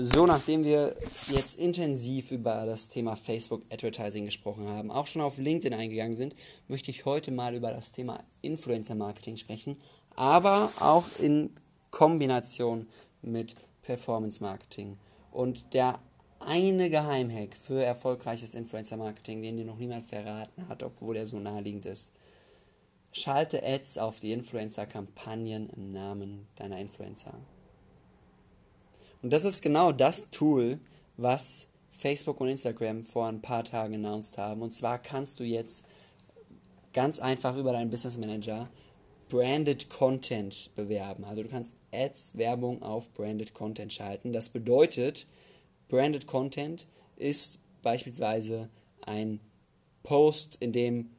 So, nachdem wir jetzt intensiv über das Thema Facebook Advertising gesprochen haben, auch schon auf LinkedIn eingegangen sind, möchte ich heute mal über das Thema Influencer Marketing sprechen, aber auch in Kombination mit Performance Marketing. Und der eine Geheimhack für erfolgreiches Influencer Marketing, den dir noch niemand verraten hat, obwohl er so naheliegend ist. Schalte Ads auf die Influencer-Kampagnen im Namen deiner Influencer. Und das ist genau das Tool, was Facebook und Instagram vor ein paar Tagen announced haben. Und zwar kannst du jetzt ganz einfach über deinen Business Manager Branded Content bewerben. Also du kannst Ads, Werbung auf Branded Content schalten. Das bedeutet, Branded Content ist beispielsweise ein Post, in dem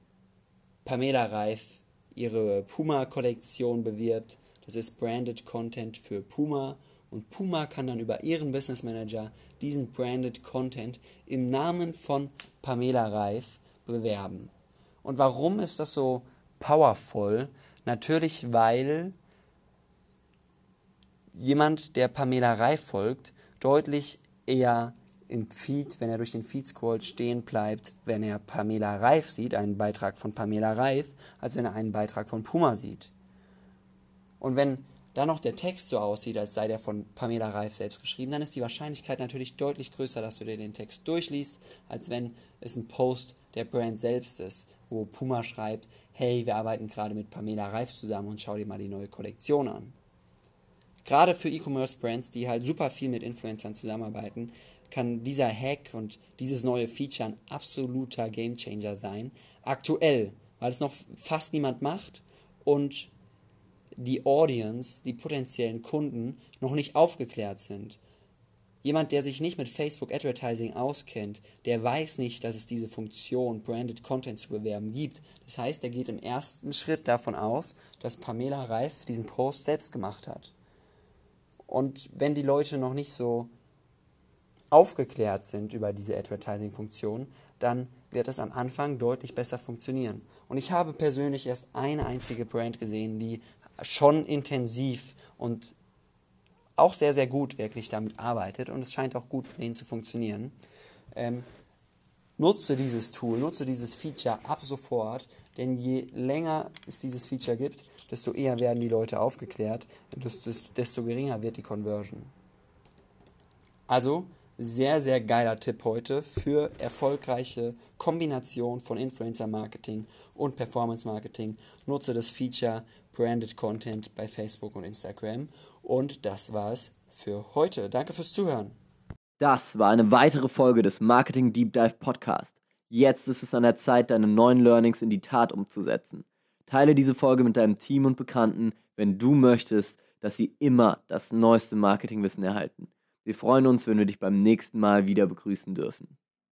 Pamela Reif ihre Puma-Kollektion bewirbt. Das ist Branded Content für Puma und Puma kann dann über ihren Business Manager diesen Branded Content im Namen von Pamela Reif bewerben. Und warum ist das so powerful? Natürlich, weil jemand, der Pamela Reif folgt, deutlich eher im Feed, wenn er durch den Feed scrollt, stehen bleibt, wenn er Pamela Reif sieht, einen Beitrag von Pamela Reif, als wenn er einen Beitrag von Puma sieht. Und wenn dann noch der Text so aussieht, als sei der von Pamela Reif selbst geschrieben, dann ist die Wahrscheinlichkeit natürlich deutlich größer, dass du dir den Text durchliest, als wenn es ein Post der Brand selbst ist, wo Puma schreibt, hey, wir arbeiten gerade mit Pamela Reif zusammen und schau dir mal die neue Kollektion an. Gerade für E-Commerce-Brands, die halt super viel mit Influencern zusammenarbeiten, kann dieser Hack und dieses neue Feature ein absoluter Gamechanger sein. Aktuell, weil es noch fast niemand macht und die Audience, die potenziellen Kunden noch nicht aufgeklärt sind. Jemand, der sich nicht mit Facebook Advertising auskennt, der weiß nicht, dass es diese Funktion, Branded Content zu bewerben, gibt. Das heißt, er geht im ersten Schritt davon aus, dass Pamela Reif diesen Post selbst gemacht hat. Und wenn die Leute noch nicht so aufgeklärt sind über diese Advertising-Funktion, dann wird es am Anfang deutlich besser funktionieren. Und ich habe persönlich erst eine einzige Brand gesehen, die schon intensiv und auch sehr, sehr gut wirklich damit arbeitet und es scheint auch gut mit ihnen zu funktionieren. Ähm, nutze dieses Tool, nutze dieses Feature ab sofort, denn je länger es dieses Feature gibt, desto eher werden die Leute aufgeklärt, desto, desto geringer wird die Conversion. Also sehr, sehr geiler Tipp heute für erfolgreiche Kombination von Influencer Marketing und Performance Marketing. Nutze das Feature Branded Content bei Facebook und Instagram. Und das war's für heute. Danke fürs Zuhören. Das war eine weitere Folge des Marketing Deep Dive Podcast. Jetzt ist es an der Zeit, deine neuen Learnings in die Tat umzusetzen. Teile diese Folge mit deinem Team und Bekannten, wenn du möchtest, dass sie immer das neueste Marketingwissen erhalten. Wir freuen uns, wenn wir dich beim nächsten Mal wieder begrüßen dürfen.